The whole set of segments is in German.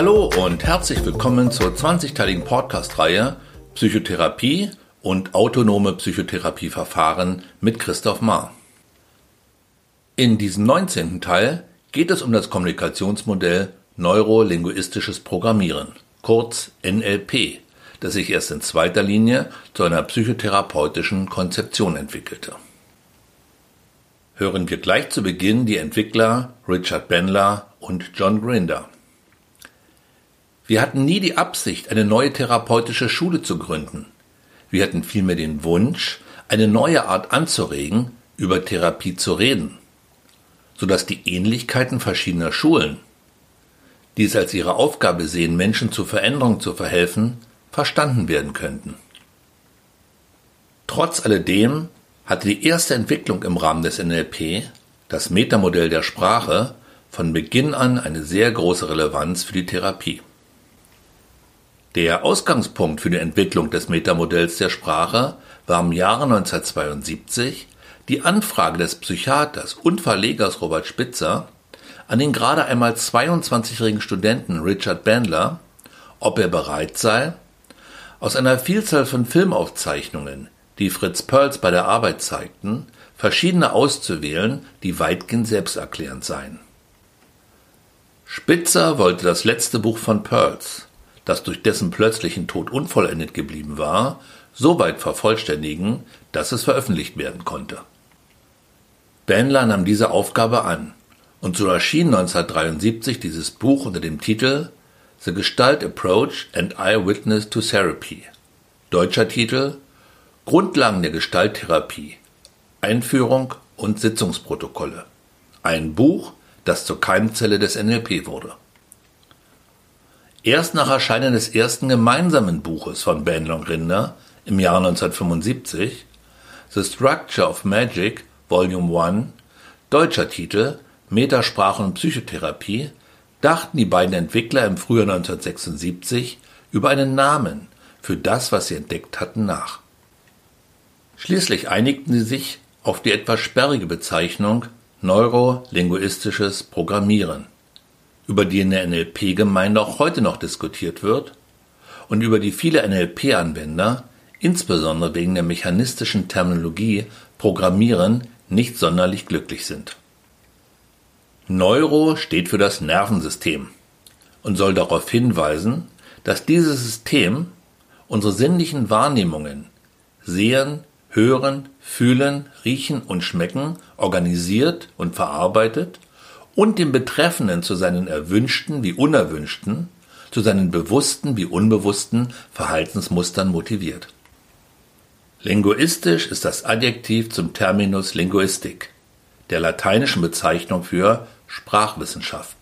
Hallo und herzlich willkommen zur 20-teiligen Podcast-Reihe Psychotherapie und autonome Psychotherapieverfahren mit Christoph Maar. In diesem 19. Teil geht es um das Kommunikationsmodell Neurolinguistisches Programmieren, kurz NLP, das sich erst in zweiter Linie zu einer psychotherapeutischen Konzeption entwickelte. Hören wir gleich zu Beginn die Entwickler Richard Bandler und John Grinder. Wir hatten nie die Absicht, eine neue therapeutische Schule zu gründen. Wir hatten vielmehr den Wunsch, eine neue Art anzuregen, über Therapie zu reden, sodass die Ähnlichkeiten verschiedener Schulen, die es als ihre Aufgabe sehen, Menschen zur Veränderung zu verhelfen, verstanden werden könnten. Trotz alledem hatte die erste Entwicklung im Rahmen des NLP, das Metamodell der Sprache, von Beginn an eine sehr große Relevanz für die Therapie. Der Ausgangspunkt für die Entwicklung des Metamodells der Sprache war im Jahre 1972 die Anfrage des Psychiaters und Verlegers Robert Spitzer an den gerade einmal 22-jährigen Studenten Richard Bandler, ob er bereit sei, aus einer Vielzahl von Filmaufzeichnungen, die Fritz Perls bei der Arbeit zeigten, verschiedene auszuwählen, die weitgehend selbsterklärend seien. Spitzer wollte das letzte Buch von Pearls, das durch dessen plötzlichen Tod unvollendet geblieben war, so weit vervollständigen, dass es veröffentlicht werden konnte. Bandler nahm diese Aufgabe an, und so erschien 1973 dieses Buch unter dem Titel The Gestalt Approach and Eyewitness to Therapy. Deutscher Titel Grundlagen der Gestalttherapie. Einführung und Sitzungsprotokolle. Ein Buch, das zur Keimzelle des NLP wurde. Erst nach Erscheinen des ersten gemeinsamen Buches von Bandler und Rinder im Jahr 1975, The Structure of Magic, Volume 1, deutscher Titel Metasprache und Psychotherapie, dachten die beiden Entwickler im Frühjahr 1976 über einen Namen für das, was sie entdeckt hatten, nach. Schließlich einigten sie sich auf die etwas sperrige Bezeichnung neurolinguistisches Programmieren über die in der NLP-Gemeinde auch heute noch diskutiert wird und über die viele NLP-Anwender, insbesondere wegen der mechanistischen Terminologie Programmieren, nicht sonderlich glücklich sind. Neuro steht für das Nervensystem und soll darauf hinweisen, dass dieses System unsere sinnlichen Wahrnehmungen sehen, hören, fühlen, riechen und schmecken organisiert und verarbeitet und den Betreffenden zu seinen erwünschten wie unerwünschten, zu seinen bewussten wie unbewussten Verhaltensmustern motiviert. Linguistisch ist das Adjektiv zum Terminus Linguistik, der lateinischen Bezeichnung für Sprachwissenschaft.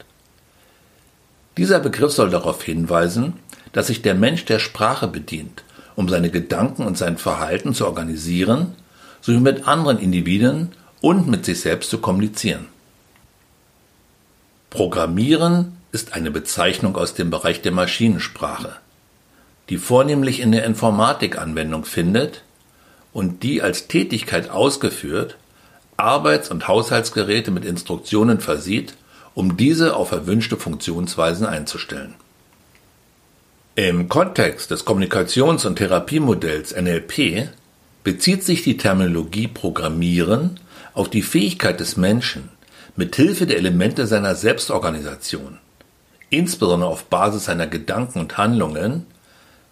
Dieser Begriff soll darauf hinweisen, dass sich der Mensch der Sprache bedient, um seine Gedanken und sein Verhalten zu organisieren, sowie mit anderen Individuen und mit sich selbst zu kommunizieren. Programmieren ist eine Bezeichnung aus dem Bereich der Maschinensprache, die vornehmlich in der Informatik Anwendung findet und die als Tätigkeit ausgeführt Arbeits- und Haushaltsgeräte mit Instruktionen versieht, um diese auf erwünschte Funktionsweisen einzustellen. Im Kontext des Kommunikations- und Therapiemodells NLP bezieht sich die Terminologie Programmieren auf die Fähigkeit des Menschen, mit Hilfe der Elemente seiner Selbstorganisation, insbesondere auf Basis seiner Gedanken und Handlungen,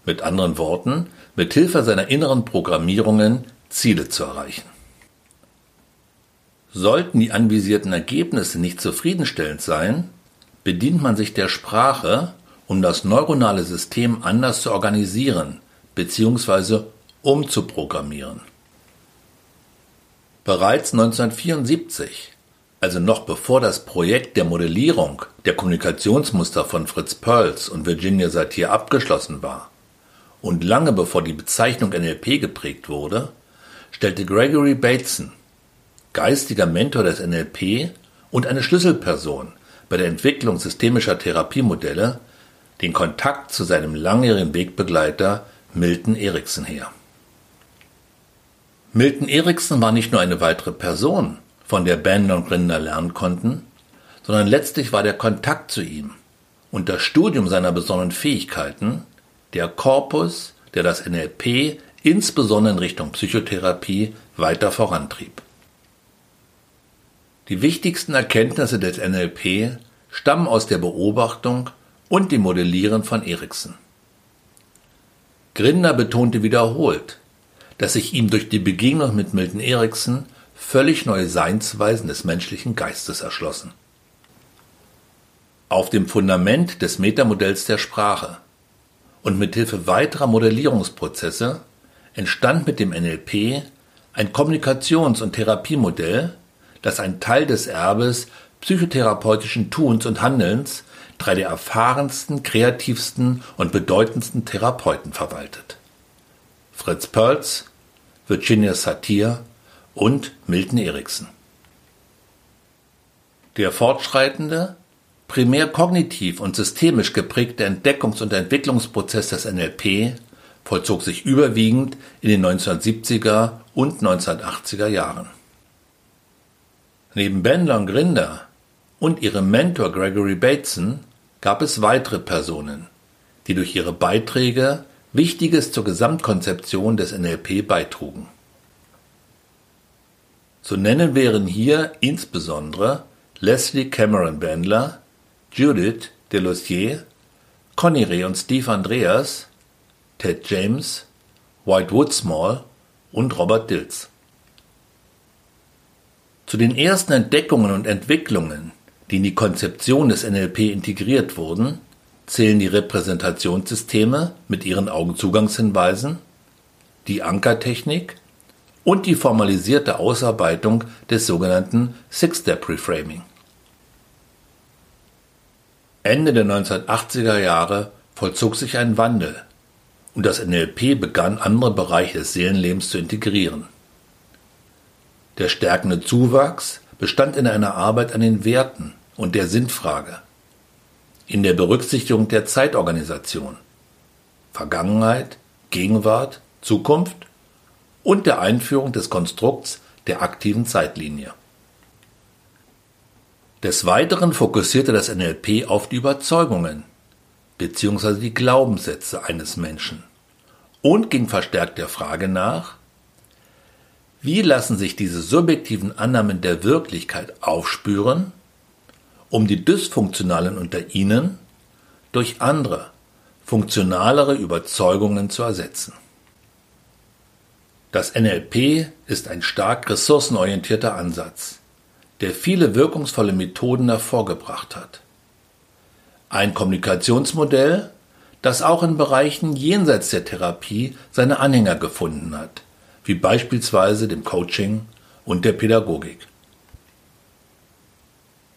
mit anderen Worten, mit Hilfe seiner inneren Programmierungen Ziele zu erreichen. Sollten die anvisierten Ergebnisse nicht zufriedenstellend sein, bedient man sich der Sprache, um das neuronale System anders zu organisieren bzw. umzuprogrammieren. Bereits 1974 also noch bevor das Projekt der Modellierung der Kommunikationsmuster von Fritz Perls und Virginia Satir abgeschlossen war und lange bevor die Bezeichnung NLP geprägt wurde, stellte Gregory Bateson, geistiger Mentor des NLP und eine Schlüsselperson bei der Entwicklung systemischer Therapiemodelle, den Kontakt zu seinem langjährigen Wegbegleiter Milton Erickson her. Milton Erickson war nicht nur eine weitere Person, von der Band und Rinder lernen konnten, sondern letztlich war der Kontakt zu ihm und das Studium seiner besonderen Fähigkeiten der Korpus, der das NLP insbesondere in Richtung Psychotherapie weiter vorantrieb. Die wichtigsten Erkenntnisse des NLP stammen aus der Beobachtung und dem Modellieren von Erikson. Grinder betonte wiederholt, dass sich ihm durch die Begegnung mit Milton Erikson völlig neue Seinsweisen des menschlichen Geistes erschlossen. Auf dem Fundament des Metamodells der Sprache und mit Hilfe weiterer Modellierungsprozesse entstand mit dem NLP ein Kommunikations- und Therapiemodell, das ein Teil des Erbes psychotherapeutischen Tuns und Handelns drei der erfahrensten, kreativsten und bedeutendsten Therapeuten verwaltet. Fritz Perls, Virginia Satir und Milton Erickson. Der fortschreitende, primär kognitiv und systemisch geprägte Entdeckungs- und Entwicklungsprozess des NLP vollzog sich überwiegend in den 1970er und 1980er Jahren. Neben Bandler und Grinder und ihrem Mentor Gregory Bateson gab es weitere Personen, die durch ihre Beiträge Wichtiges zur Gesamtkonzeption des NLP beitrugen. Zu nennen wären hier insbesondere Leslie Cameron Bandler, Judith Delossier, Conny Reh und Steve Andreas, Ted James, White Woodsmall und Robert Dills. Zu den ersten Entdeckungen und Entwicklungen, die in die Konzeption des NLP integriert wurden, zählen die Repräsentationssysteme mit ihren Augenzugangshinweisen, die Ankertechnik und die formalisierte Ausarbeitung des sogenannten Six-Step Reframing. Ende der 1980er Jahre vollzog sich ein Wandel und das NLP begann andere Bereiche des Seelenlebens zu integrieren. Der stärkende Zuwachs bestand in einer Arbeit an den Werten und der Sinnfrage, in der Berücksichtigung der Zeitorganisation, Vergangenheit, Gegenwart, Zukunft und der Einführung des Konstrukts der aktiven Zeitlinie. Des Weiteren fokussierte das NLP auf die Überzeugungen bzw. die Glaubenssätze eines Menschen und ging verstärkt der Frage nach, wie lassen sich diese subjektiven Annahmen der Wirklichkeit aufspüren, um die dysfunktionalen unter ihnen durch andere, funktionalere Überzeugungen zu ersetzen. Das NLP ist ein stark ressourcenorientierter Ansatz, der viele wirkungsvolle Methoden hervorgebracht hat. Ein Kommunikationsmodell, das auch in Bereichen jenseits der Therapie seine Anhänger gefunden hat, wie beispielsweise dem Coaching und der Pädagogik.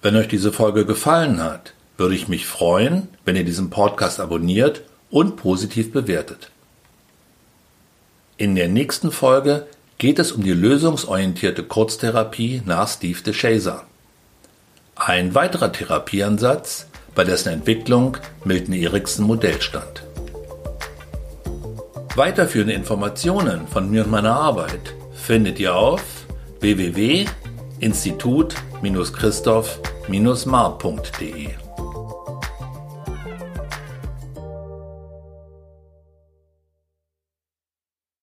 Wenn euch diese Folge gefallen hat, würde ich mich freuen, wenn ihr diesen Podcast abonniert und positiv bewertet. In der nächsten Folge geht es um die lösungsorientierte Kurztherapie nach Steve DeShazer. Ein weiterer Therapieansatz, bei dessen Entwicklung Milton Erickson Modell stand. Weiterführende Informationen von mir und meiner Arbeit findet ihr auf www.institut-christoph-mar.de.